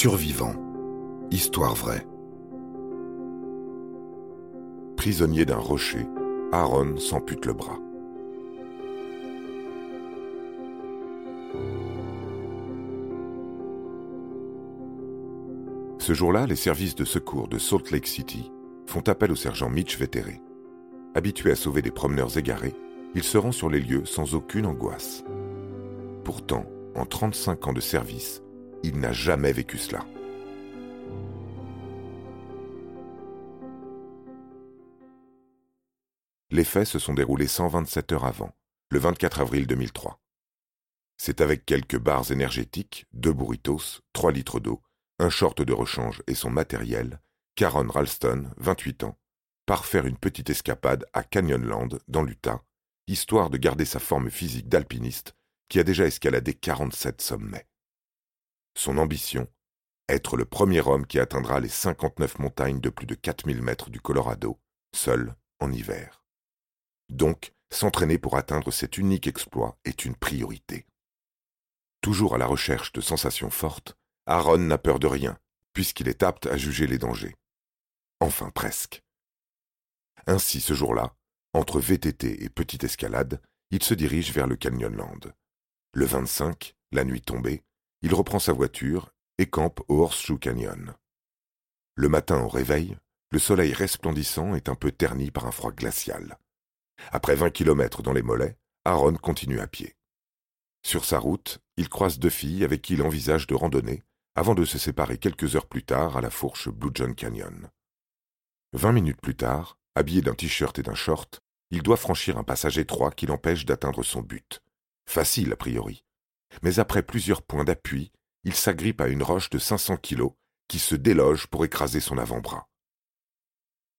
Survivant. Histoire vraie. Prisonnier d'un rocher, Aaron s'ampute le bras. Ce jour-là, les services de secours de Salt Lake City font appel au sergent Mitch Vétéré. Habitué à sauver des promeneurs égarés, il se rend sur les lieux sans aucune angoisse. Pourtant, en 35 ans de service, il n'a jamais vécu cela. Les faits se sont déroulés 127 heures avant, le 24 avril 2003. C'est avec quelques barres énergétiques, deux burritos, trois litres d'eau, un short de rechange et son matériel, qu'Aaron Ralston, 28 ans, part faire une petite escapade à Canyonland, dans l'Utah, histoire de garder sa forme physique d'alpiniste qui a déjà escaladé 47 sommets. Son ambition Être le premier homme qui atteindra les 59 montagnes de plus de 4000 mètres du Colorado, seul, en hiver. Donc, s'entraîner pour atteindre cet unique exploit est une priorité. Toujours à la recherche de sensations fortes, Aaron n'a peur de rien, puisqu'il est apte à juger les dangers. Enfin presque. Ainsi, ce jour-là, entre VTT et petite escalade, il se dirige vers le Canyonland. Le 25, la nuit tombée, il reprend sa voiture et campe au Horseshoe Canyon. Le matin au réveil, le soleil resplendissant est un peu terni par un froid glacial. Après vingt kilomètres dans les mollets, Aaron continue à pied. Sur sa route, il croise deux filles avec qui il envisage de randonner avant de se séparer quelques heures plus tard à la fourche Blue John Canyon. Vingt minutes plus tard, habillé d'un t-shirt et d'un short, il doit franchir un passage étroit qui l'empêche d'atteindre son but. Facile a priori mais après plusieurs points d'appui, il s'agrippe à une roche de 500 kilos qui se déloge pour écraser son avant-bras.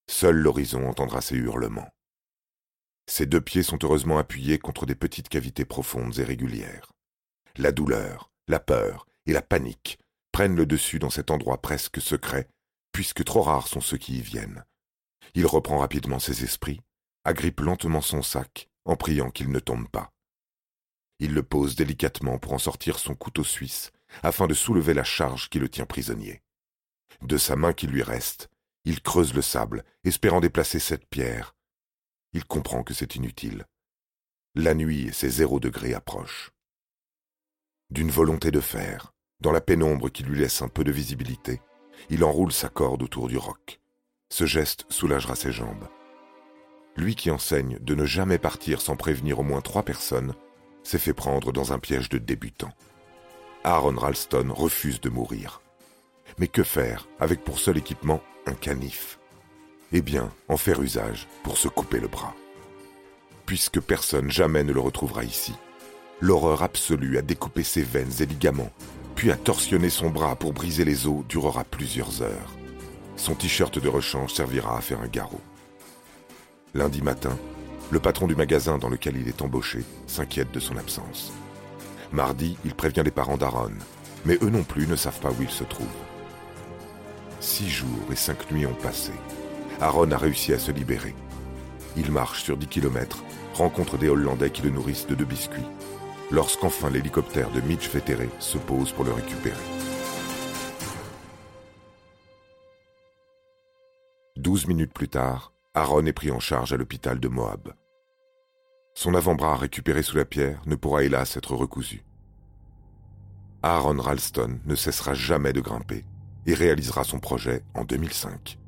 Seul l'horizon entendra ses hurlements. Ses deux pieds sont heureusement appuyés contre des petites cavités profondes et régulières. La douleur, la peur et la panique prennent le dessus dans cet endroit presque secret, puisque trop rares sont ceux qui y viennent. Il reprend rapidement ses esprits, agrippe lentement son sac, en priant qu'il ne tombe pas. Il le pose délicatement pour en sortir son couteau suisse, afin de soulever la charge qui le tient prisonnier. De sa main qui lui reste, il creuse le sable, espérant déplacer cette pierre. Il comprend que c'est inutile. La nuit et ses zéro degrés approchent. D'une volonté de fer, dans la pénombre qui lui laisse un peu de visibilité, il enroule sa corde autour du roc. Ce geste soulagera ses jambes. Lui qui enseigne de ne jamais partir sans prévenir au moins trois personnes, s'est fait prendre dans un piège de débutant. Aaron Ralston refuse de mourir. Mais que faire avec pour seul équipement un canif? Eh bien, en faire usage pour se couper le bras. Puisque personne jamais ne le retrouvera ici, l'horreur absolue à découper ses veines et ligaments, puis à torsionner son bras pour briser les os durera plusieurs heures. Son t-shirt de rechange servira à faire un garrot. Lundi matin, le patron du magasin dans lequel il est embauché s'inquiète de son absence. Mardi, il prévient les parents d'Aaron, mais eux non plus ne savent pas où il se trouve. Six jours et cinq nuits ont passé. Aaron a réussi à se libérer. Il marche sur dix kilomètres, rencontre des Hollandais qui le nourrissent de deux biscuits, lorsqu'enfin l'hélicoptère de Mitch Vétéré se pose pour le récupérer. Douze minutes plus tard, Aaron est pris en charge à l'hôpital de Moab. Son avant-bras récupéré sous la pierre ne pourra hélas être recousu. Aaron Ralston ne cessera jamais de grimper et réalisera son projet en 2005.